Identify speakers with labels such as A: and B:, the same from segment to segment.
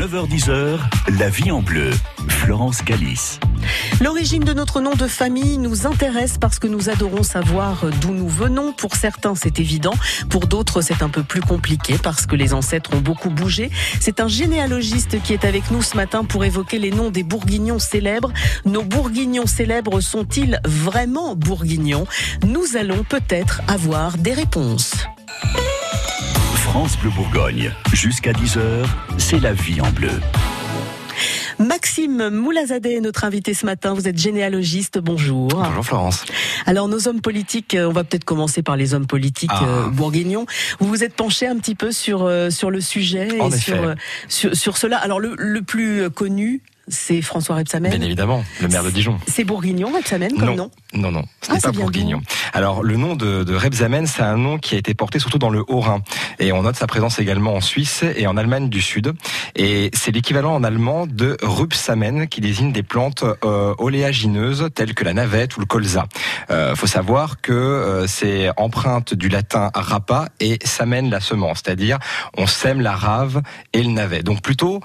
A: 9h10h, la vie en bleu. Florence Galis.
B: L'origine de notre nom de famille nous intéresse parce que nous adorons savoir d'où nous venons. Pour certains, c'est évident. Pour d'autres, c'est un peu plus compliqué parce que les ancêtres ont beaucoup bougé. C'est un généalogiste qui est avec nous ce matin pour évoquer les noms des bourguignons célèbres. Nos bourguignons célèbres sont-ils vraiment bourguignons? Nous allons peut-être avoir des réponses.
A: France Bleu Bourgogne. Jusqu'à 10h, c'est la vie en bleu.
B: Maxime Moulazadeh est notre invité ce matin. Vous êtes généalogiste. Bonjour.
C: Bonjour Florence.
B: Alors nos hommes politiques, euh, on va peut-être commencer par les hommes politiques
C: Ah.
B: euh, bourguignons. Vous vous êtes penché un petit peu sur euh, sur le sujet
C: En
B: et
C: effet.
B: sur, sur sur cela. Alors le, le plus connu, c'est François Rebsamen.
C: Bien évidemment, le maire de Dijon.
B: C'est bourguignon Rebsamen comme nom.
C: non, non, ce
B: Ah,
C: n'est pas bourguignon. Alors, le nom de, de Rebsamen, c'est un nom qui a été porté surtout dans le Haut-Rhin. Et on note sa présence également en Suisse et en Allemagne du Sud. Et c'est l'équivalent en allemand de Rupsamen, qui désigne des plantes euh, oléagineuses telles que la navette ou le colza. Euh, faut savoir que euh, c'est empreinte du latin rapa et samen la semence, c'est-à-dire on sème la rave et le navet. Donc plutôt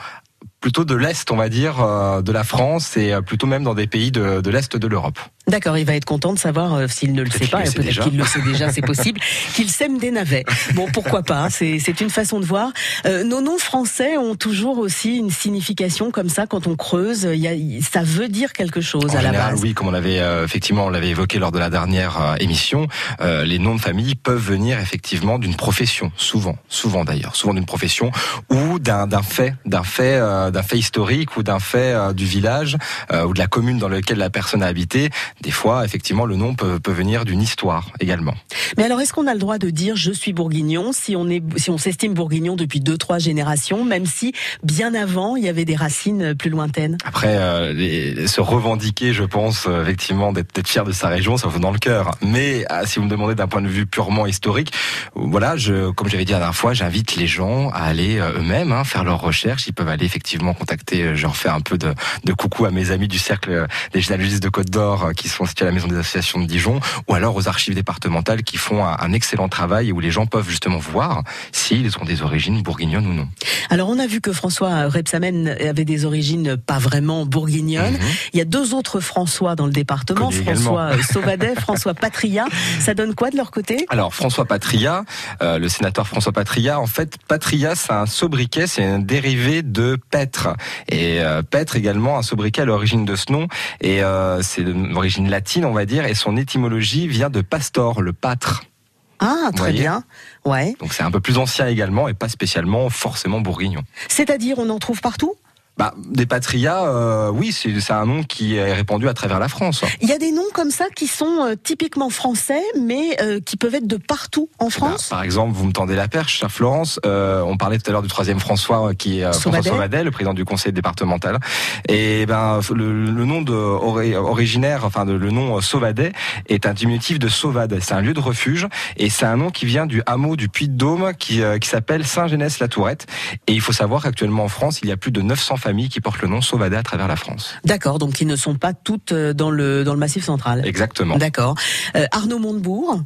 C: plutôt de l'est, on va dire, euh, de la France et euh, plutôt même dans des pays de, de l'est de l'Europe.
B: D'accord, il va être content de savoir euh, s'il ne le sait pas, peut-être qu'il le sait déjà, c'est possible, qu'il sème des navets. Bon, pourquoi pas, hein, c'est c'est une façon de voir. Euh, nos noms français ont toujours aussi une signification comme ça, quand on creuse, y a, ça veut dire quelque chose
C: En
B: à la base.
C: oui, comme on l'avait euh, effectivement, on l'avait évoqué lors de la dernière euh, émission, euh, les noms de famille peuvent venir effectivement d'une profession, souvent, souvent d'ailleurs, souvent d'une profession ou d'un fait, d'un fait, euh, d'un fait historique ou d'un fait du village euh, ou de la commune dans lequel la personne a habité. Des fois, effectivement, le nom peut, peut venir d'une histoire également.
B: Mais alors, est-ce qu'on a le droit de dire je suis bourguignon si on est, si on s'estime bourguignon depuis deux, trois générations, même si bien avant il y avait des racines plus lointaines?
C: Après, euh, les- se revendiquer, je pense, euh, effectivement, d'être fier de sa région, ça vous dans le cœur. Mais euh, si vous me demandez d'un point de vue purement historique, voilà, je, comme j'avais dit la dernière fois, j'invite les gens à aller euh, eux-mêmes hein, faire leurs recherches. Ils peuvent aller effectivement contacter. Je refais un peu de, de coucou à mes amis du cercle des généalogistes de Côte d'Or euh, qui sont situés à la maison des associations de Dijon, ou alors aux archives départementales qui font un, un excellent travail et où les gens peuvent justement voir s'ils ont des origines bourguignonnes ou non.
B: Alors, on a vu que François Rebsamen avait des origines pas vraiment bourguignonnes.
C: Mhm.
B: Il y a deux autres François dans le département,
C: également.
B: François euh, Sauvadet, François Patria. Ça donne quoi de leur côté?
C: Alors François Patria, euh, le sénateur François Patria, en fait Patria c'est un sobriquet, c'est un dérivé de Pêtre et euh, Pêtre également un sobriquet à l'origine de ce nom et euh, c'est d'origine latine on va dire et son étymologie vient de pastor, le pâtre.
B: Ah, très bien. Ouais.
C: Donc c'est un peu plus ancien également et pas spécialement forcément bourguignon.
B: C'est-à-dire, on en trouve partout?
C: Bah des Patria, euh, oui c'est un nom qui est répandu à travers la France.
B: Il y a des noms comme ça qui sont euh, typiquement français, mais euh, qui peuvent être de partout en
C: Bah,
B: France?
C: par exemple, vous me tendez la perche, chère Florence. Euh, on parlait tout à l'heure du troisième François, euh, qui est euh, François
B: Sauvadet.
C: Sauvadet, le président du conseil départemental. Et ben le, le nom de ori- originaire, enfin de- le nom Sauvadet est un diminutif de Sauvade. C'est un lieu de refuge et c'est un nom qui vient du hameau du Puy-de-Dôme qui, euh, qui s'appelle Saint-Genès-la-Tourette. Et il faut savoir qu'actuellement en France, il y a plus de 900 familles qui portent le nom Sauvadet à travers la France.
B: D'accord, donc ils ne sont pas toutes euh, dans le dans le Massif central.
C: Exactement.
B: D'accord. Euh, Arnaud Montebourg.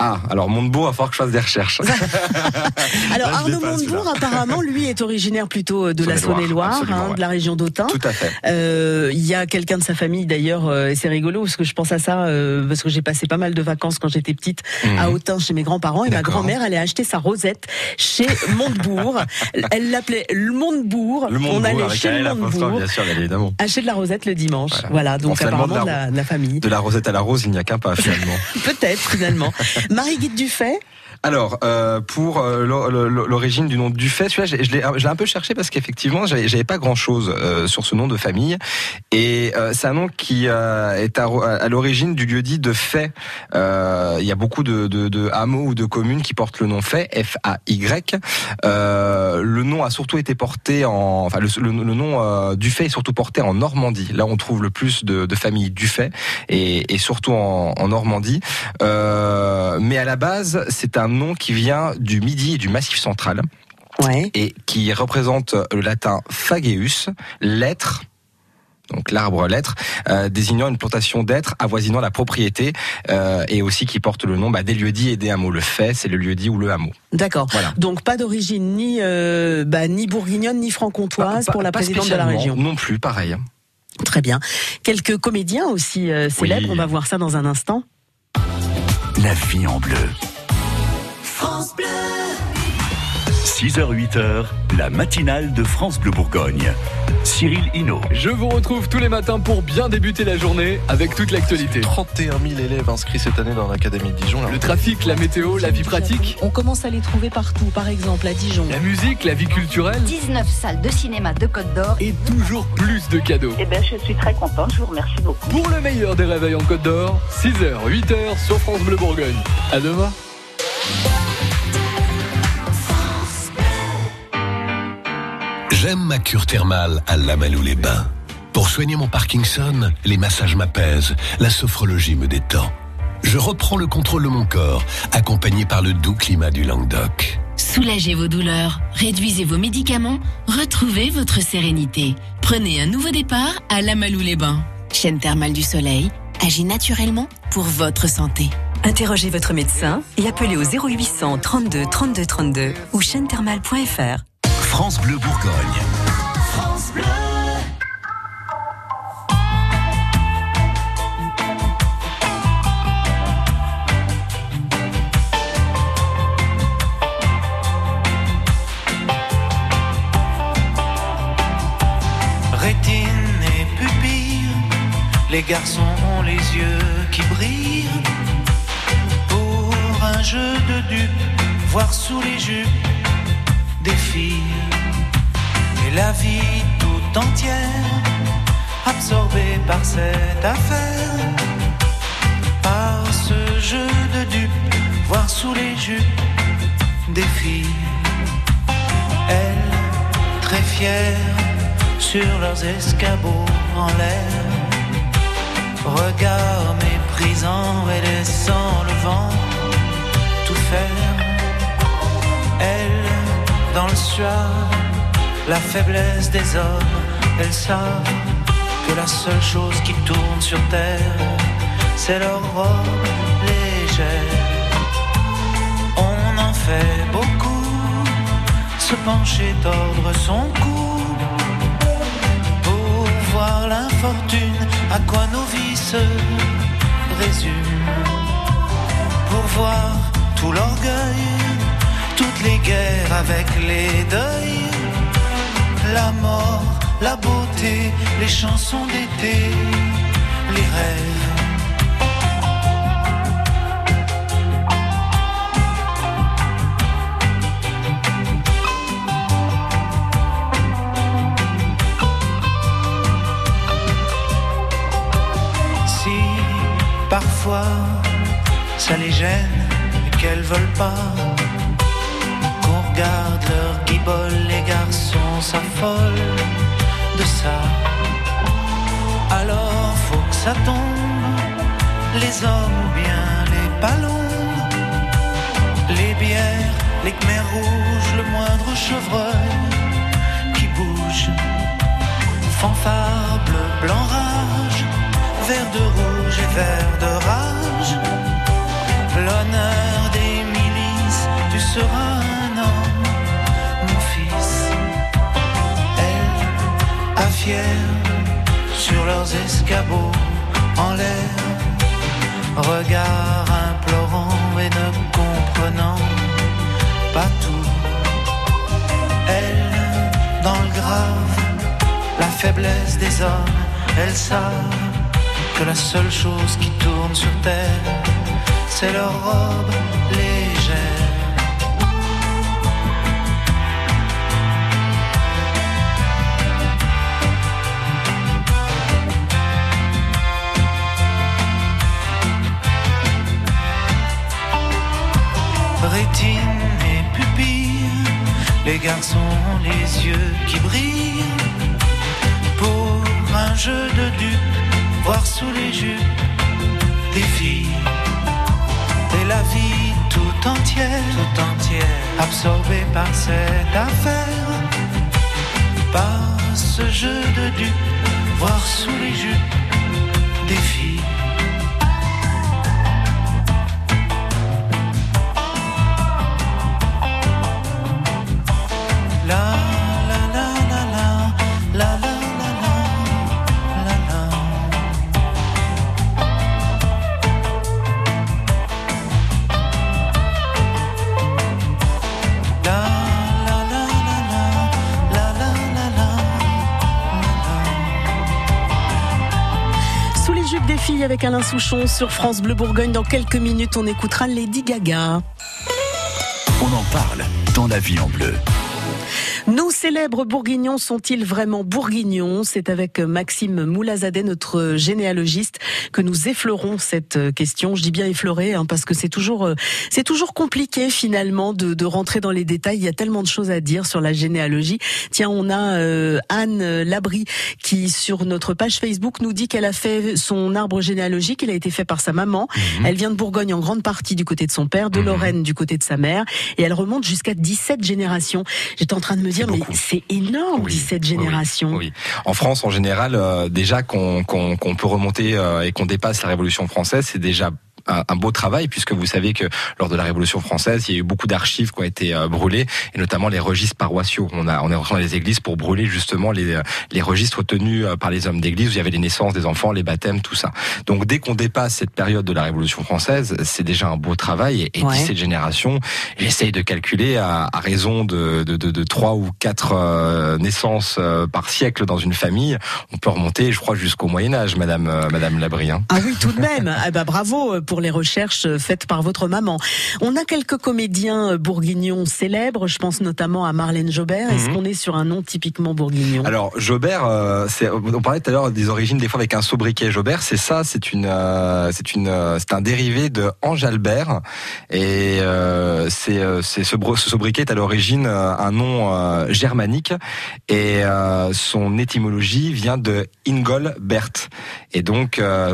C: Ah, alors Montebourg, il va falloir que je fasse des recherches.
B: Alors
C: Là,
B: Arnaud Montebourg, apparemment, lui est originaire plutôt de la
C: Saône-et-Loire,
B: hein,
C: ouais.
B: de la région d'Autun.
C: Tout à fait.
B: Euh, Il y a quelqu'un de sa famille d'ailleurs, euh, et c'est rigolo parce que je pense à ça euh, parce que j'ai passé pas mal de vacances quand j'étais petite à
C: Mhm.
B: Autun chez mes grands-parents et ma grand-mère elle a acheté sa rosette chez Montebourg. Elle l'appelait le Montebourg.
C: Le
B: On
C: Montebourg,
B: allait
C: avec
B: chez le Montebourg.
C: bien sûr, bien évidemment.
B: Acheter de la rosette le dimanche. Voilà,
C: Voilà.
B: donc apparemment de
C: de
B: la, de la famille.
C: De la rosette à la rose, il n'y a qu'un pas finalement.
B: Peut-être finalement. Marie-Guide Dufay.
C: Alors, euh, pour euh, l'o- l'o- l'origine du nom de Dufay, celui-là, je, l'ai un peu cherché parce qu'effectivement, j'avais pas grand-chose euh, sur ce nom de famille. Et euh, c'est un nom qui euh, est à, à l'origine du lieu-dit de Fay. Euh, il y a beaucoup de, de, de hameaux ou de communes qui portent le nom Fay, F-A-Y. Le nom a surtout été porté en... Enfin, le, le, le nom euh, Dufay est surtout porté en Normandie. Là, on trouve le plus de, de familles Dufay, et, et surtout en, en Normandie. Mais à la base, c'est un nom qui vient du Midi et du Massif central
B: Ouais.
C: et qui représente le latin fageus, l'être donc l'arbre lettre, euh, désignant une plantation d'êtres avoisinant la propriété euh, et aussi qui porte le nom bah, des lieux-dits et des hameaux. Le fait, c'est le lieu-dit ou le hameau.
B: D'accord. Donc pas d'origine ni euh, bah, ni bourguignonne ni franc-comtoise pour la présidente de la région.
C: Non plus, pareil.
B: Très bien. Quelques comédiens aussi célèbres. On va voir ça dans un instant.
A: La vie en bleu. 6h-8h, la matinale de France Bleu Bourgogne. Cyril Hinault.
D: Je vous retrouve tous les matins pour bien débuter la journée avec toute l'actualité.
E: 31 000 élèves inscrits cette année dans l'Académie de Dijon.
D: Le trafic, la météo, la vie pratique.
B: On commence à les trouver partout, par exemple à Dijon.
D: La musique, la vie culturelle.
F: 19 salles de cinéma de Côte d'Or.
D: Et toujours plus de cadeaux.
G: Eh bien, je suis très contente, je vous remercie beaucoup.
D: Pour le meilleur des réveils en Côte d'Or, 6h, 8h sur France Bleu Bourgogne. À demain.
H: J'aime ma cure thermale à Lamalou-les-Bains. Pour soigner mon Parkinson, les massages m'apaisent, la sophrologie me détend. Je reprends le contrôle de mon corps, accompagné par le doux climat du Languedoc.
I: Soulagez vos douleurs, réduisez vos médicaments, retrouvez votre sérénité. Prenez un nouveau départ à Lamalou-les-Bains. Chaîne thermale du soleil agit naturellement pour votre santé.
J: Interrogez votre médecin et appelez au 0800 32 32 32 ou chaîne thermale.fr.
A: France Bleu Bourgogne.
K: France Bleu.
L: Rétine et pupille, les garçons ont les yeux qui brillent. Pour un jeu de dupes, voir sous les jupes la vie tout entière absorbée par cette affaire, par ce jeu de dupes, voir sous les jupes des filles, elles très fières sur leurs escabeaux en l'air, regard méprisant et laissant le vent tout faire, elles dans le soir, la faiblesse des hommes, elles savent que la seule chose qui tourne sur terre, c'est leur robe légère. On en fait beaucoup, se pencher, tordre son cou, pour voir l'infortune, à quoi nos vies se résument, pour voir tout l'orgueil toutes les guerres avec les deuils, la mort, la beauté, les chansons d'été, les rêves. Si parfois ça les gêne et qu'elles veulent pas Regarde leur guibole, les garçons s'affolent de ça. Alors faut que ça tombe, les hommes ou bien les ballons, les bières, les khmers rouges, le moindre chevreuil qui bouge. Fanfare bleu, blanc, rage, vert de rouge et vert de rage. L'honneur des milices, tu seras un homme, Sur leurs escabeaux en l'air, regard implorant et ne comprenant pas tout. Elle, dans le grave, la faiblesse des hommes, elles savent que la seule chose qui tourne sur terre, c'est leur robe légère. Rétine et pupille, les garçons ont les yeux qui brillent. Pour un jeu de dupes, voir sous les jupes des filles. Et la vie tout entière, tout entière, absorbée par cette affaire. Par ce jeu de dupes, voir sous les jupes des filles.
B: Avec Alain Souchon sur France Bleu Bourgogne. Dans quelques minutes, on écoutera Lady Gaga.
A: On en parle dans la vie en bleu.
B: Nos célèbres bourguignons sont-ils vraiment bourguignons? C'est avec Maxime Moulazadeh, notre généalogiste, que nous effleurons cette question. Je dis bien effleurer hein, parce que c'est toujours, euh, c'est toujours compliqué finalement de, de, rentrer dans les détails. Il y a tellement de choses à dire sur la généalogie. Tiens, on a euh, Anne Labry qui sur notre page Facebook nous dit qu'elle a fait son arbre généalogique. Il a été fait par sa maman. Mmh. Elle vient de Bourgogne en grande partie du côté de son père, de mmh. Lorraine du côté de sa mère, et elle remonte jusqu'à 17 générations. J'étais en train de me dire, mais c'est énorme, oui, 17 générations.
C: Oui, oui, En France, en général, euh, déjà qu'on qu qu peut remonter euh, et qu'on dépasse la Révolution française, c'est déjà un, un, beau travail puisque vous savez que lors de la Révolution française, il y a eu beaucoup d'archives qui ont été euh, brûlées et notamment les registres paroissiaux. On a on est rentré dans les églises pour brûler justement les les registres tenus par les hommes d'église où il y avait les naissances des enfants, les baptêmes, tout ça. Donc dès qu'on dépasse cette période de la Révolution française, c'est déjà un beau travail et, et ouais. 17 générations. J'essaye de calculer à, à raison de de, de de 3 ou 4 euh, naissances euh, par siècle dans une famille, on peut remonter, je crois, jusqu'au Moyen Âge, Madame euh, Madame Labrien.
B: Ah oui, tout de même. ah bah bravo pour les recherches faites par votre maman. On a quelques comédiens bourguignons célèbres, je pense notamment à Marlène Jobert. Est-ce mm -hmm. qu'on est sur un nom typiquement bourguignon?
C: Alors Jobert, euh, on parlait tout à l'heure des origines des fois avec un sobriquet. Jobert, c'est ça, c'est une, euh, c'est une, c'est un dérivé de Ange Albert et euh, c'est c'est ce, ce sobriquet est à l'origine un nom germanique et son étymologie vient de Ingolbert et donc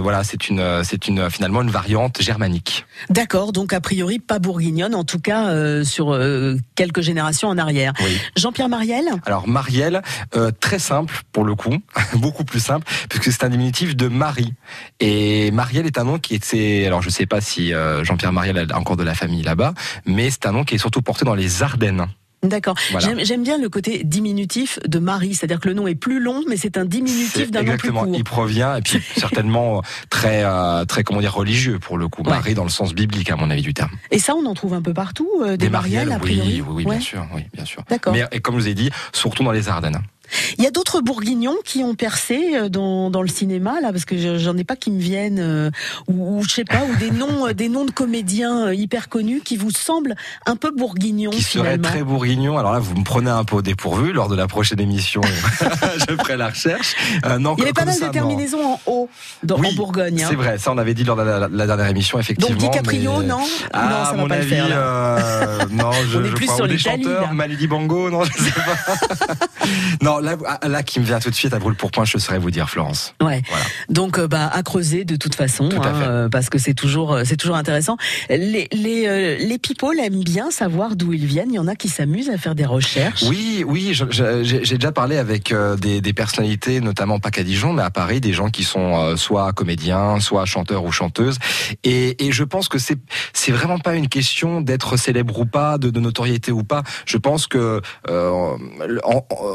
C: voilà, c'est une, c'est une finalement une variante germanique.
B: D'accord, donc a priori pas bourguignonne, en tout cas euh, sur euh, quelques générations en arrière.
C: Oui.
B: Jean-Pierre Marielle
C: Alors Marielle, euh, très simple pour le coup, beaucoup plus simple, puisque c'est un diminutif de Marie. Et Marielle est un nom qui était, alors je sais pas si Jean-Pierre Marielle a encore de la famille là-bas, mais c'est un nom qui est surtout porté dans les Ardennes.
B: D'accord. Voilà. J'aime bien le côté diminutif de Marie, c'est-à-dire que le nom est plus long, mais c'est un diminutif d'un nom plus court.
C: Il provient et puis certainement très euh, très comment dire religieux pour le coup. Ouais. Marie dans le sens biblique à mon avis du terme.
B: Et ça, on en trouve un peu partout euh, des, des Marielles, a priori.
C: Oui, oui, oui
B: ouais.
C: bien sûr, oui, bien sûr.
B: D'accord.
C: Mais et comme je vous ai dit, surtout dans les Ardennes.
B: Il y a d'autres bourguignons qui ont percé euh, dans, dans le cinéma là parce que j'en ai pas qui me viennent euh, ou, ou je sais pas ou des noms euh, des noms de comédiens hyper connus qui vous semblent un peu bourguignons
C: qui
B: seraient
C: très bourguignons. Alors là vous me prenez un peu au dépourvu lors de la prochaine émission je ferai la recherche.
B: Euh, non, Il y avait pas mal de terminaisons en haut dans,
C: oui,
B: en Bourgogne. Hein.
C: C'est vrai, ça on avait dit lors de la, la, la dernière émission effectivement.
B: Donc DiCaprio
C: mais...
B: non
C: ah,
B: non ça va pas
C: avis,
B: le faire.
C: Euh, non je,
B: on est
C: je
B: plus
C: crois,
B: sur
C: les chanteurs Bango non je sais pas. non là là qui me vient tout de suite à brûle pour point, je saurais vous dire, Florence.
B: Ouais. Voilà. Donc, euh, bah, à creuser de toute façon,
C: Tout
B: hein, euh, parce que c'est toujours, c'est toujours intéressant. Les les euh, les people aiment bien savoir d'où ils viennent. Il y en a qui s'amusent à faire des recherches.
C: Oui, oui. J'ai déjà parlé avec euh, des, des, personnalités, notamment pas qu'à Dijon, mais à Paris, des gens qui sont euh, soit comédiens, soit chanteurs ou chanteuses. Et, et je pense que c'est c'est vraiment pas une question d'être célèbre ou pas, de, de, notoriété ou pas. Je pense que en,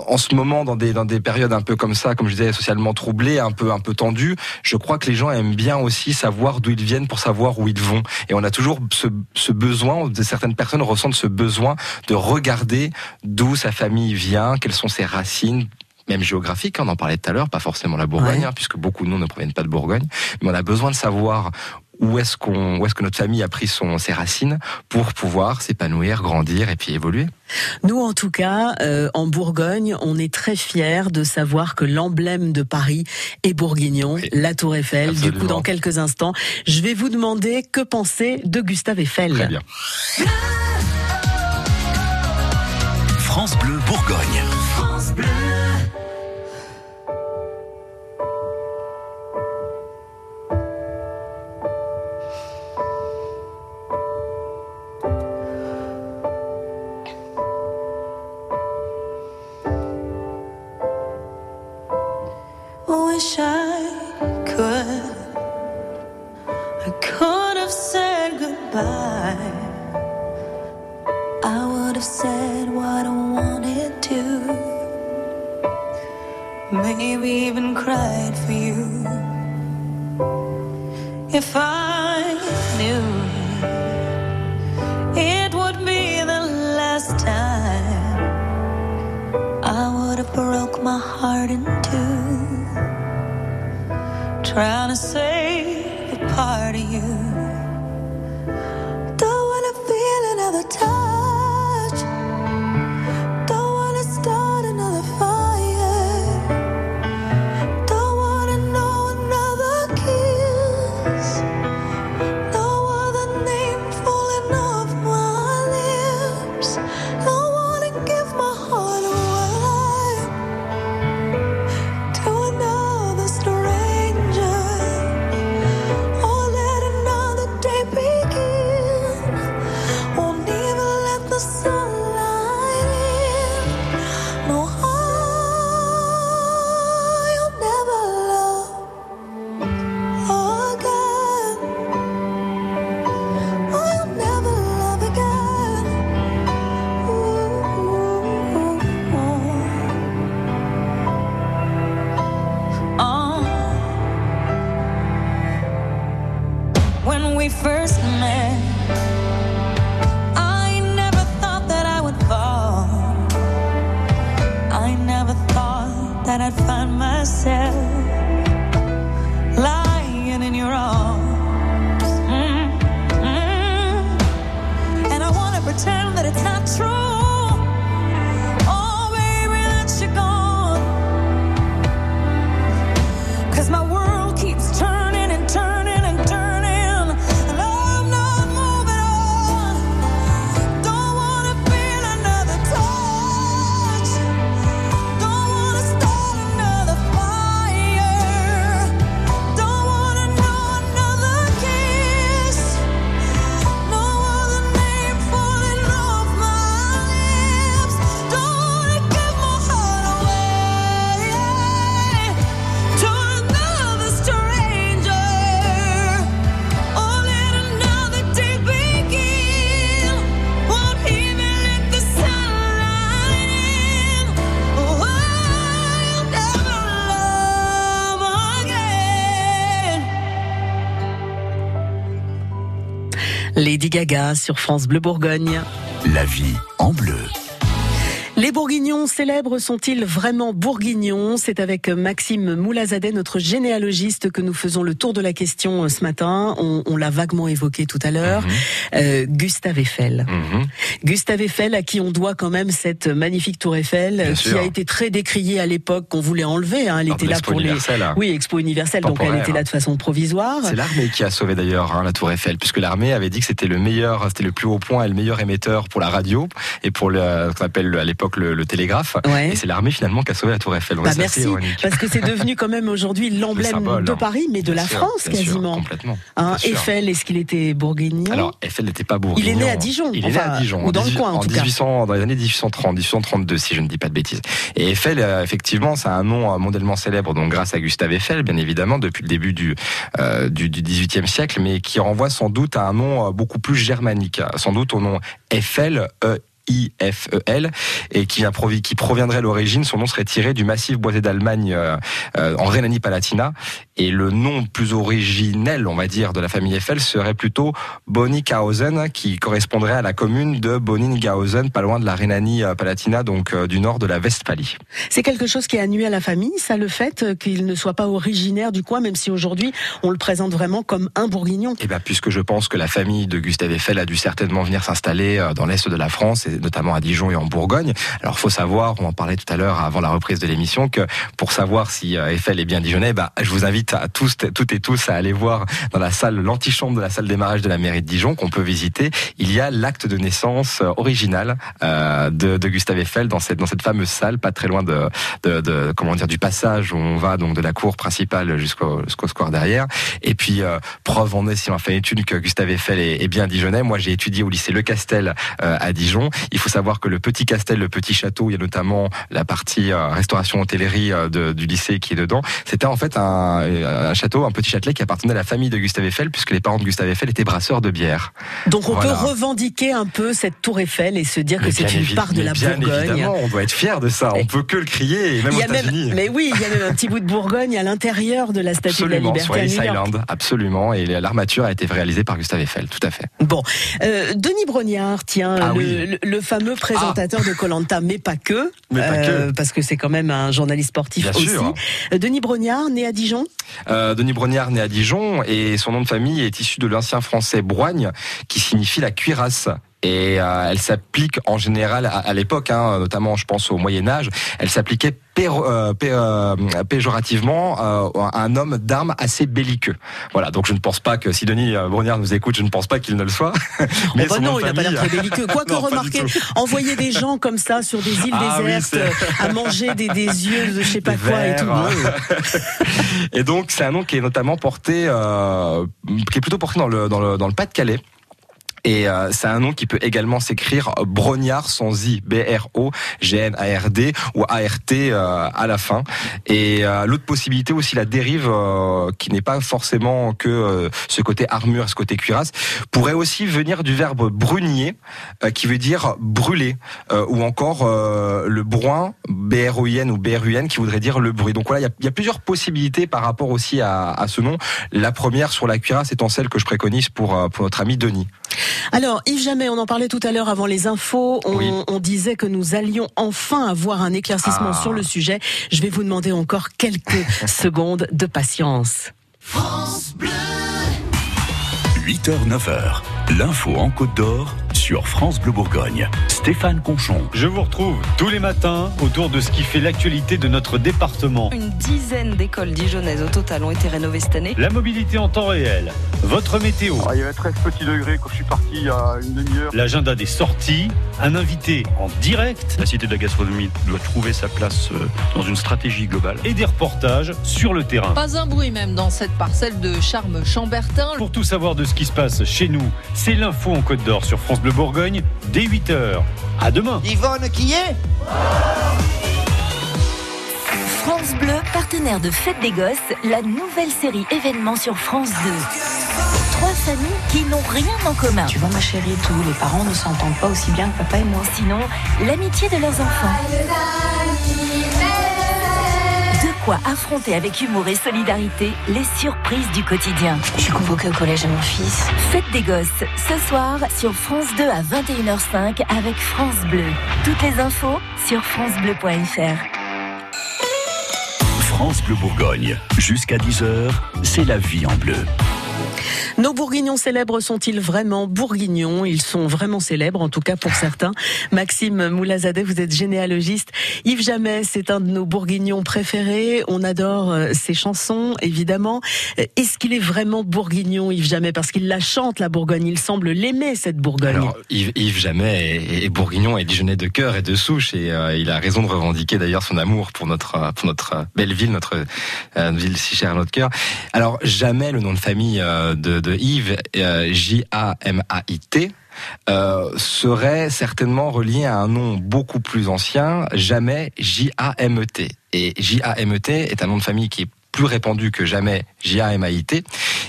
C: en ce moment, dans des dans des périodes un peu comme ça, comme je disais, socialement troublées, un peu un peu tendues, je crois que les gens aiment bien aussi savoir d'où ils viennent pour savoir où ils vont. Et on a toujours ce, ce besoin, certaines personnes ressentent ce besoin de regarder d'où sa famille vient, quelles sont ses racines, même géographique, on en parlait tout à l'heure, pas forcément la Bourgogne, ouais. hein, puisque beaucoup de nous ne proviennent pas de Bourgogne, mais on a besoin de savoir où est-ce qu'on, où est-ce que notre famille a pris son, ses racines pour pouvoir s'épanouir, grandir et puis évoluer?
B: Nous, en tout cas, euh, en Bourgogne, on est très fiers de savoir que l'emblème de Paris est bourguignon, oui. la Tour Eiffel. Absolument. Du coup, dans quelques instants, je vais vous demander que penser de Gustave Eiffel.
C: Très bien.
A: France Bleu Bourgogne.
B: Sur France Bleu Bourgogne.
A: La vie en bleu.
B: Bourguignons célèbres sont-ils vraiment bourguignons C'est avec Maxime Moulazadet, notre généalogiste, que nous faisons le tour de la question ce matin. On, on l'a vaguement évoqué tout à l'heure. Euh, Gustave Eiffel. Gustave Eiffel, à qui on doit quand même cette magnifique tour Eiffel,
C: Bien
B: qui
C: sûr.
B: a été très décriée à l'époque, qu'on voulait enlever. Hein. Elle
C: Lors
B: était là pour les.
C: universelle, hein.
B: Oui, Expo universelle, donc elle était là
C: hein.
B: de façon provisoire.
C: C'est l'armée qui a sauvé d'ailleurs hein, la Tour Eiffel, puisque l'armée avait dit que c'était le meilleur, c'était le plus haut point et le meilleur émetteur pour la radio et pour le, ce qu'on appelle à l'époque le, le télégraphe.
B: Ouais.
C: Et c'est l'armée finalement qui a sauvé la Tour Eiffel.
B: Bah merci, parce que c'est devenu quand même aujourd'hui
C: Le
B: l'emblème
C: symbole,
B: de
C: hein.
B: Paris, mais de
C: Bien
B: la
C: sûr,
B: France
C: sûr,
B: quasiment.
C: complètement.
B: Hein. Eiffel, est-ce qu'il était bourguignon
C: Alors, Eiffel n'était pas bourguignon.
B: Il est né à Dijon,
C: Il est né à Dijon.
B: ou dans
C: en
B: le
C: 18
B: coin, en tout cas.
C: 1800, dans les années 1830, 1832, si je ne dis pas de bêtises. Et Eiffel, euh, effectivement, c'est un nom euh, mondialement célèbre, donc grâce à Gustave Eiffel, bien évidemment, depuis le début du, euh, du, du 18e siècle, mais qui renvoie sans doute à un nom euh, beaucoup plus germanique, sans doute au nom Eiffel, E I-F-E-L, et qui, proviendrait à l'origine, son nom serait tiré du massif boisé d'Allemagne euh, euh, en Rhénanie-Palatinat, et le nom plus originel, on va dire, de la famille Eiffel serait plutôt Bonnickhausen, qui correspondrait à la commune de Bonninghausen, pas loin de la Rhénanie-Palatinat, donc euh, du nord de la Westphalie.
B: C'est quelque chose qui a nuit à la famille, ça, le fait qu'il ne soit pas originaire du coin, même si aujourd'hui on le présente vraiment comme un bourguignon?
C: Eh ben, puisque je pense que la famille de Gustave Eiffel a dû certainement venir s'installer dans l'est de la France, et notamment à Dijon et en Bourgogne. Alors, faut savoir, on en parlait tout à l'heure avant la reprise de l'émission, que pour savoir si euh, Eiffel est bien dijonnais, bah, je vous invite à tous, toutes et tous, à aller voir dans la salle, l'antichambre de la salle des mariages de la mairie de Dijon, qu'on peut visiter. Il y a l'acte de naissance euh, original euh, de, de Gustave Eiffel dans cette, dans cette fameuse salle, pas très loin de, de, de- comment dire, du passage où on va donc de la cour principale jusqu'au jusqu'au square derrière. Et puis, euh, preuve en est, si on fait une étude, que Gustave Eiffel est, est bien dijonnais. Moi, j'ai étudié au lycée Le Castel euh, à Dijon. Il faut savoir que le petit castel, le petit château, il y a notamment la partie euh, restauration hôtellerie euh, de- du lycée qui est dedans. C'était en fait un, un château, un petit châtelet qui appartenait à la famille de Gustave Eiffel, puisque les parents de Gustave Eiffel étaient brasseurs de bière.
B: Donc on
C: Voilà.
B: peut revendiquer un peu cette tour Eiffel et se dire que c'est une part de la
C: bien
B: Bourgogne.
C: évidemment, on doit être fier de ça. On peut que le crier, et même
B: Il
C: aux
B: y a même,
C: États-Unis.
B: mais oui, il y a même un petit bout de Bourgogne à l'intérieur de la Statue
C: Absolument,
B: de la
C: sur
B: Liberté
C: Ellis
B: à New York.
C: Island, absolument. Et l'armature a été réalisée par Gustave Eiffel, tout à fait.
B: Bon, euh, Denis Brognard, tiens,
C: Ah
B: le,
C: oui.
B: le- le fameux présentateur de Colanta, mais pas que,
C: Mais pas que.
B: parce que c'est quand même un journaliste sportif
C: Bien
B: aussi.
C: sûr.
B: Euh, Denis Brognard, né à Dijon.
C: Euh, Denis Brognard né à Dijon et son nom de famille est issu de l'ancien français broigne qui signifie la cuirasse. Et euh, elle s'applique en général à, à l'époque, hein, notamment je pense au Moyen Âge, elle s'appliquait euh, pé- euh, péjorativement à un homme d'armes assez belliqueux. Voilà, donc je ne pense pas que si Denis Brognard nous écoute, je ne pense pas qu'il ne le soit.
B: Oh, bah non, il n'a pas l'air très belliqueux. Quoique, remarquez, envoyer des gens comme ça sur des îles
C: Ah
B: désertes, à manger des, des yeux de je sais pas
C: Des
B: quoi et tout.
C: Et donc c'est un nom qui est notamment porté, qui est plutôt porté dans le dans le dans le Pas-de-Calais. Et euh, c'est un nom qui peut également s'écrire Brognard sans i, B-R-O-G-N-A-R-D ou A-R-T euh, à la fin. Et euh, l'autre possibilité aussi, la dérive, euh, qui n'est pas forcément que euh, ce côté armure, ce côté cuirasse, pourrait aussi venir du verbe brunier, euh, qui veut dire brûler, ou encore le bruin, B-R-O-I-N ou B-R-U-N, qui voudrait dire le bruit. Donc voilà, il y y a plusieurs possibilités par rapport aussi à, à ce nom. La première sur la cuirasse étant celle que je préconise pour, pour notre ami Denis.
B: Alors, Yves Jamais, on en parlait tout à l'heure avant les infos. On,
C: Oui.
B: on disait que nous allions enfin avoir un éclaircissement
C: Ah.
B: sur le sujet. Je vais vous demander encore quelques secondes de patience.
A: 8h, 9h. L'info en Côte d'Or sur France Bleu Bourgogne. Stéphane Conchon.
M: Je vous retrouve tous les matins autour de ce qui fait l'actualité de notre département.
N: Une dizaine d'écoles dijonnaises au total ont été rénovées cette année.
M: La mobilité en temps réel, votre météo,
O: Ah, il y avait 13 petits degrés quand je suis parti il y a une demi-heure.
M: l'agenda des sorties, un invité en direct
P: La Cité de la gastronomie doit trouver sa place euh, dans une stratégie globale.
M: et des reportages sur le terrain.
Q: Pas un bruit même dans cette parcelle de charme chambertin.
M: Pour tout savoir de ce qui se passe chez nous, c'est l'info en Côte d'Or sur France Bleu Bourgogne dès 8h. À demain.
R: Yvonne qui est?
S: France Bleu, partenaire de Fête des Gosses, la nouvelle série événement sur France 2. Trois familles qui n'ont rien en commun.
T: Tu vois ma chérie, tous les parents ne s'entendent pas aussi bien que papa et moi.
S: Sinon, l'amitié de leurs enfants. Affronter avec humour et solidarité les surprises du quotidien.
T: Je suis convoquée au collège à mon fils.
S: Fête des Gosses, ce soir sur France 2 à 21h05 avec France Bleu. Toutes les infos sur francebleu.fr.
A: France Bleu Bourgogne. Jusqu'à 10h, c'est la vie en bleu.
B: Nos bourguignons célèbres sont-ils vraiment bourguignons? Ils sont vraiment célèbres, en tout cas pour certains. Maxime Moulazadeh, vous êtes généalogiste. Yves Jamais, c'est un de nos bourguignons préférés. On adore euh, ses chansons, évidemment. Euh, Est-ce qu'il est vraiment bourguignon, Yves Jamais Parce qu'il la chante, la Bourgogne. Il semble l'aimer, cette Bourgogne.
C: Alors, Yves, Jamais est, est bourguignon et dijonnais de cœur et de souche et euh, il a raison de revendiquer d'ailleurs son amour pour notre pour notre belle ville, notre ville si chère à notre cœur. Alors Jamais, le nom de famille de, Yves, euh, J-A-M-A-I-T. euh, serait certainement relié à un nom beaucoup plus ancien, jamais J-A-M-E-T. Et J-A-M-E-T est un nom de famille qui est plus répandu que jamais J-A-M-A-I-T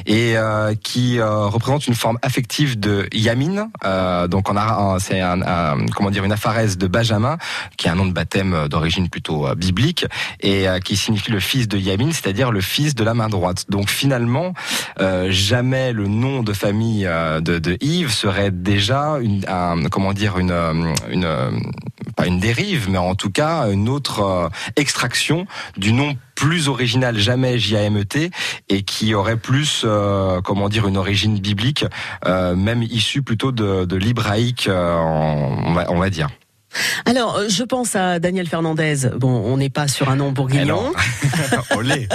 C: et euh, qui euh, représente une forme affective de Yamin. Euh, donc on a c'est un, un- comment dire une apharèse de Benjamin qui est un nom de baptême euh, d'origine plutôt euh, biblique et euh, qui signifie le fils de Yamin, c'est-à-dire le fils de la main droite. Donc finalement jamais le nom de famille de, de Yves serait déjà une un- comment dire une une pas une dérive, mais en tout cas une autre extraction du nom plus original jamais J-A-M-E-T et qui aurait plus euh, comment dire une origine biblique, euh, même issue plutôt de, de l'hébraïque, euh, on, va, on va dire.
B: Alors, euh, je pense à Daniel Fernandez. Bon, on n'est pas sur un nom bourguignon.
C: Olé.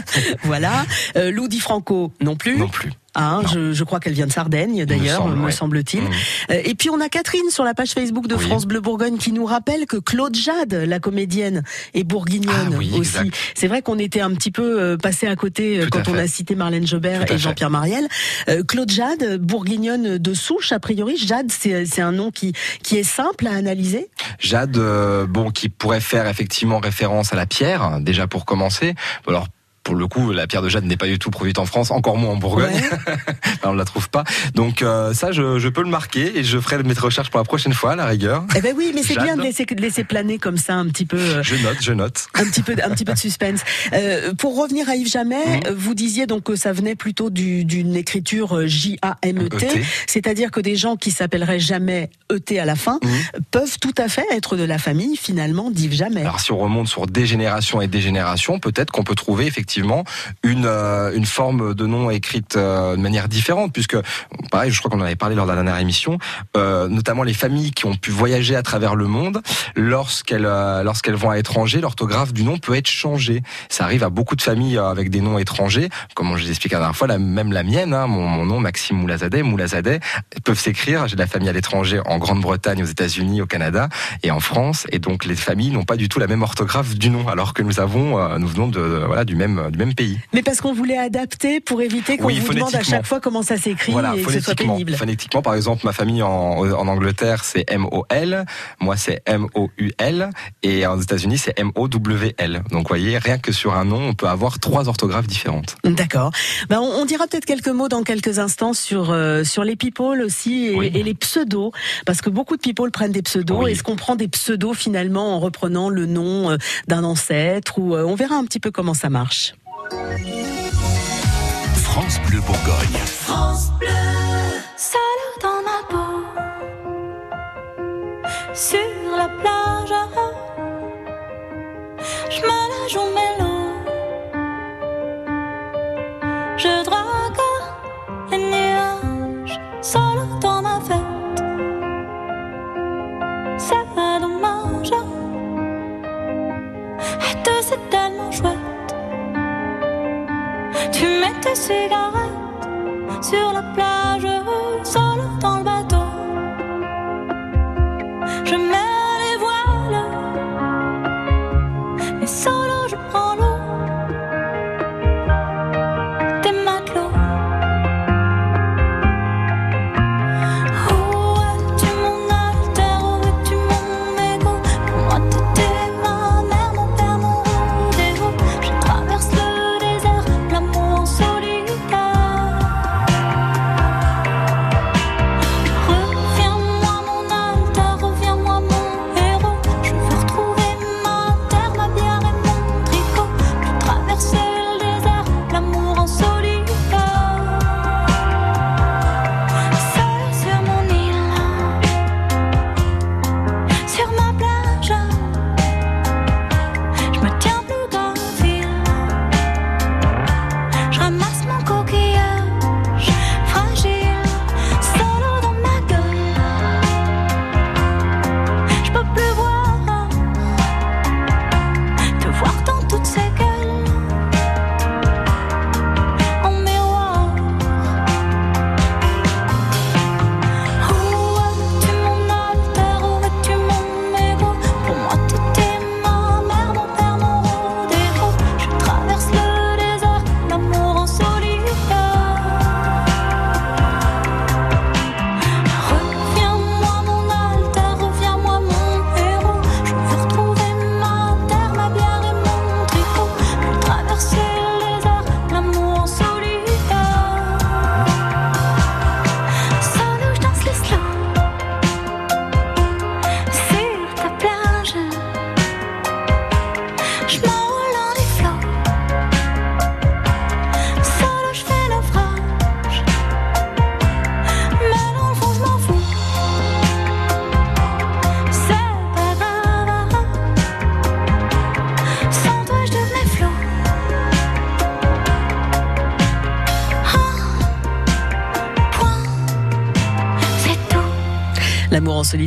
B: voilà. Euh, Lou Di Franco, non plus.
C: Non plus.
B: Hein, je, je crois qu'elle vient de Sardaigne d'ailleurs,
C: semble,
B: me
C: ouais.
B: semble-t-il.
C: Mhm.
B: Euh, Et puis on a Catherine sur la page Facebook de
C: Oui.
B: France Bleu Bourgogne qui nous rappelle que Claude Jade, la comédienne, est bourguignonne
C: Ah oui,
B: aussi. C'est vrai qu'on était un petit peu euh, passé à côté euh,
C: à
B: quand on a cité Marlène Jobert
C: Tout
B: et. Jean-Pierre Mariel. Euh, Claude Jade, bourguignonne de souche a priori. Jade, c'est un nom qui qui est simple à analyser.
C: Jade, euh, bon, qui pourrait faire effectivement référence à la pierre, hein, déjà pour commencer. Alors. Pour le coup, la pierre de jade n'est pas du tout produite en France, encore moins en Bourgogne. on ne la trouve pas. Donc euh, ça, je, je peux le marquer et je ferai mes recherches pour la prochaine fois, à la rigueur.
B: Eh ben oui, mais c'est bien de laisser, de laisser planer comme ça un petit peu. euh,
C: Je note, je note.
B: un petit peu, un petit peu de suspense. Euh, pour revenir à Yves Jamais,
C: Mhm.
B: vous disiez donc que ça venait plutôt du- d'une écriture J-A-M-E-T,
C: E-T.
B: c'est-à-dire que des gens qui s'appelleraient jamais E-T à la fin
C: Mhm.
B: peuvent tout à fait être de la famille finalement d'Yves Jamais.
C: Alors si on remonte sur des générations et des générations, peut-être qu'on peut trouver effectivement une euh, une forme de nom écrite euh, de manière différente, puisque pareil, je crois qu'on en avait parlé lors de la dernière émission, euh, notamment les familles qui ont pu voyager à travers le monde, lorsqu'elles lorsqu'elles vont à l'étranger, l'orthographe du nom peut être changée. Ça arrive à beaucoup de familles avec des noms étrangers, comme je vous expliqué la dernière fois, la, même la mienne, hein, mon, nom Maxime Moulazadeh, Moulazadeh, peuvent s'écrire. J'ai de la famille à l'étranger, en Grande-Bretagne, aux États-Unis, au Canada et en France, et donc les familles n'ont pas du tout la même orthographe du nom, alors que nous avons, nous venons de voilà du même du même pays.
B: Mais parce qu'on voulait adapter pour éviter qu'on
C: Oui,
B: vous demande à chaque fois comment ça s'écrit
C: Voilà,
B: et que ce soit pénible.
C: Phonétiquement, par exemple, ma famille en, en Angleterre, c'est M-O-L, moi c'est M-O-U-L, et aux États-Unis, c'est M-O-W-L. Donc, vous voyez, rien que sur un nom, on peut avoir trois orthographes différentes.
B: D'accord. Ben, on, on dira peut-être quelques mots dans quelques instants sur euh, sur les people aussi et,
C: Oui.
B: et les pseudos, parce que beaucoup de people prennent des pseudos.
C: Oui.
B: Est-ce qu'on prend des pseudos finalement en reprenant le nom euh, d'un ancêtre ou euh, on verra un petit peu comment ça marche.
A: France Bleu Bourgogne.
K: France Bleu, seule dans ma peau, sur la plage, je me joue Tu mets tes cigarettes sur la plage,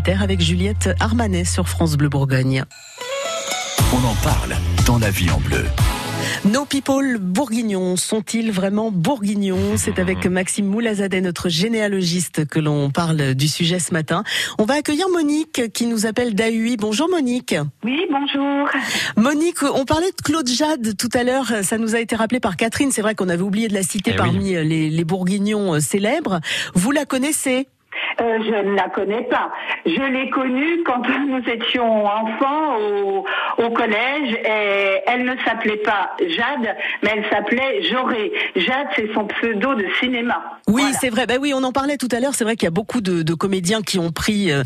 B: Avec Juliette Armanet sur France Bleu Bourgogne.
A: On en parle dans la vie en bleu.
B: Nos people bourguignons sont-ils vraiment bourguignons? C'est avec Maxime Moulazadeh, notre généalogiste, que l'on parle du sujet ce matin. On va accueillir Monique qui nous appelle d'Ahui. Bonjour Monique.
G: Oui, bonjour.
B: Monique, on parlait de Claude Jade tout à l'heure. Ça nous a été rappelé par Catherine. C'est vrai qu'on avait oublié de la citer
C: Eh
B: parmi les, les bourguignons euh, célèbres. Vous la connaissez?
G: Euh, je ne la connais pas. Je l'ai connue quand nous étions enfants au, au collège et elle ne s'appelait pas Jade, mais elle s'appelait Joré. Jade, c'est son pseudo de cinéma.
B: Oui, c'est vrai. Ben oui, on en parlait tout à l'heure. C'est vrai qu'il y a beaucoup de, de comédiens qui ont pris euh,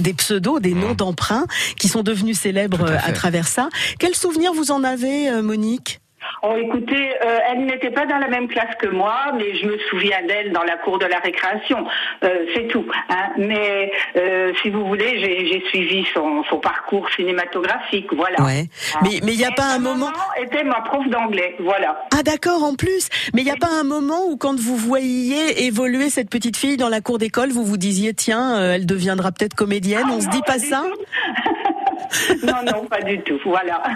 B: des, pseudos, des noms d'emprunt, qui sont devenus célèbres
C: à
B: euh, à, travers ça. Quel souvenir vous en avez, euh, Monique?
G: Oh, écoutez, euh, elle n'était pas dans la même classe que moi, mais je me souviens d'elle dans la cour de la récréation. Euh, c'est tout. hein. Mais euh, si vous voulez, j'ai suivi son, son parcours cinématographique. Voilà.
B: Ouais. Mais mais il n'y a pas un moment.
G: était ma prof d'anglais. Voilà.
B: Ah d'accord, en plus. Mais il n'y a pas un moment où, quand vous voyiez évoluer cette petite fille dans la cour d'école, vous vous disiez tiens, euh, elle deviendra peut-être comédienne. on se dit pas ça?
G: non, non, pas du tout. Voilà.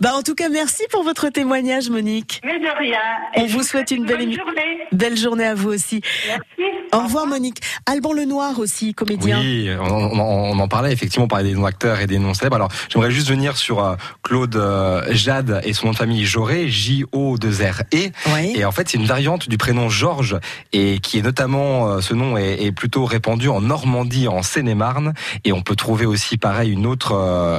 B: Bah en tout cas, merci pour votre témoignage, Monique.
G: Mais de rien.
B: On vous souhaite une belle
G: journée.
B: Belle journée à vous aussi.
G: Merci.
B: Au revoir, Monique. Alban Lenoir aussi, comédien.
C: Oui, on, on- on en parlait effectivement, on parlait des noms acteurs et des noms célèbres. Alors, j'aimerais juste venir sur euh, Claude euh, Jade et son nom de famille Joré, J-O-2-R-E.
B: Ouais.
C: Et en fait, c'est une variante du prénom Georges et qui est notamment, euh, ce nom est, est plutôt répandu en Normandie, en Seine-et-Marne. Et on peut trouver aussi, pareil, une autre,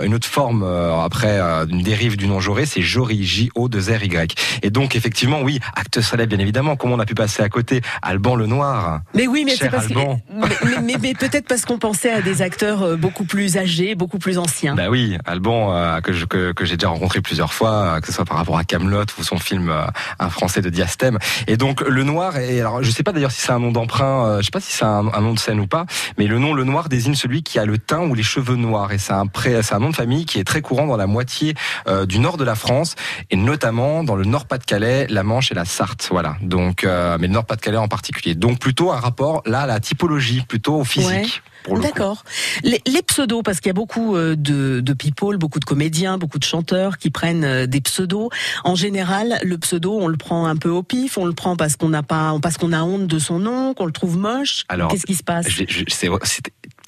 C: une autre forme après une dérive du nom Joré, c'est Jory, J-O-2-R-Y. Et donc, effectivement, oui, acte célèbre, bien évidemment. Comment on a pu passer à côté Alban Lenoir.
B: Mais oui, mais c'est parce que, mais, mais- mais- mais peut-être parce qu'on pensait à des acteurs euh, beaucoup plus âgés, beaucoup plus anciens.
C: Bah oui, Alban euh, que je- que, que j'ai déjà rencontré plusieurs fois, euh, que ce soit par rapport à Camelot ou son film euh, Un Français de diastème. Et donc le noir, et alors je sais pas d'ailleurs si c'est un nom d'emprunt, euh, je sais pas si c'est un, un nom de scène ou pas, mais le nom le noir désigne celui qui a le teint ou les cheveux noirs. Et c'est un pré, c'est un nom de famille qui est très courant dans la moitié du nord de la France et notamment dans le Nord-Pas-de-Calais, la Manche et la Sarthe. Voilà. Donc, mais le Nord-Pas-de-Calais en particulier. Donc plutôt un rapport là à la typologie, plutôt au physique.
B: Ouais.
C: le.
B: D'accord. Les, les pseudos, parce qu'il y a beaucoup euh, de, de people, beaucoup de comédiens, beaucoup de chanteurs qui prennent euh, des pseudos. En général, le pseudo, on le prend un peu au pif, on le prend parce qu'on n'a pas, parce qu'on a honte de son nom, qu'on le trouve moche.
C: Alors,
B: Qu'est-ce qui se passe?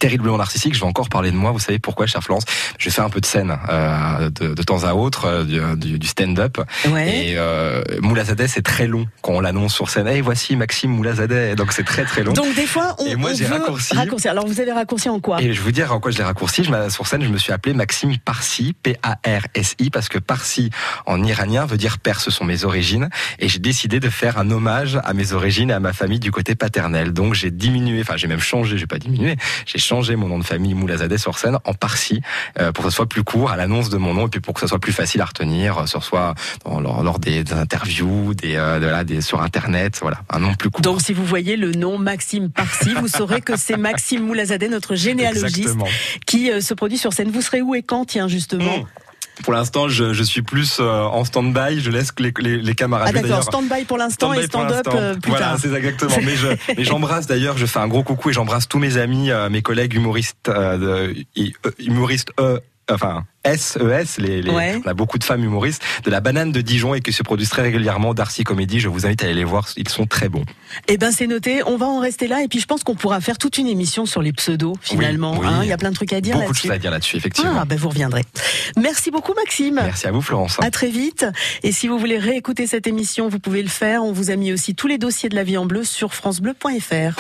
C: Terriblement narcissique. Je vais encore parler de moi. Vous savez pourquoi, chère Florence Je fais un peu de scène euh, de, de temps à autre, euh, du, du- du stand-up.
B: Ouais.
C: Et euh, Moulazadeh, c'est très long quand on l'annonce sur scène. Et voici Maxime Moulazadeh. Donc c'est très très long.
B: Donc des fois, on,
C: Et moi,
B: on
C: j'ai raccourci.
B: raccourcir. Alors vous avez raccourci en quoi?
C: Et je vais vous dire en quoi je l'ai raccourci. Je, sur scène, je me suis appelé Maxime Parsi, P-A-R-S-I, parce que Parsi en iranien veut dire Perse, ce sont mes origines. Et j'ai décidé de faire un hommage à mes origines et à ma famille du côté paternel. Donc j'ai diminué, enfin j'ai même changé, j'ai pas diminué, j'ai changé mon nom de famille Moulazadeh sur scène en Parsi euh, pour que ce soit plus court à l'annonce de mon nom et puis pour que ce soit plus facile à retenir, euh, sur soit dans- lors, lors des, des interviews, des, euh, de- des sur internet, voilà, un nom plus court.
B: Donc si vous voyez le nom Maxime Parsi, vous saurez que c'est Maxime Moulazadeh, notre généalogiste,
C: Exactement.
B: qui euh, se produit sur scène. Vous serez où et quand, tiens, justement?
C: Pour l'instant, je, je suis plus euh, en stand-by. Je laisse que les, les, les camarades.
B: Ah d'accord, stand-by pour l'instant et stand-up euh, plus
C: voilà,
B: tard.
C: c'est exactement. Mais je, mais j'embrasse d'ailleurs, je fais un gros coucou et j'embrasse tous mes amis, euh, mes collègues humoristes, euh, euh, humoristes, euh, enfin SES, les, les-
B: Ouais.
C: on a beaucoup de femmes humoristes, de la banane de Dijon et qui se produisent très régulièrement Darcy Comédie. Je vous invite à aller les voir, ils sont très bons.
B: Eh ben c'est noté, on va en rester là et puis je pense qu'on pourra faire toute une émission sur les pseudos finalement.
C: oui.
B: hein. Il y a plein de trucs à dire
C: Beaucoup de
B: là-dessus.
C: choses à dire là-dessus, effectivement.
B: Ah ben vous reviendrez. Merci beaucoup Maxime.
C: Merci à vous, Florence.
B: À très vite. Et si vous voulez réécouter cette émission, vous pouvez le faire. On vous a mis aussi tous les dossiers de la vie en bleu sur francebleu.fr.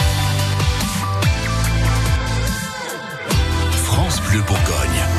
H: France Bleu Bourgogne.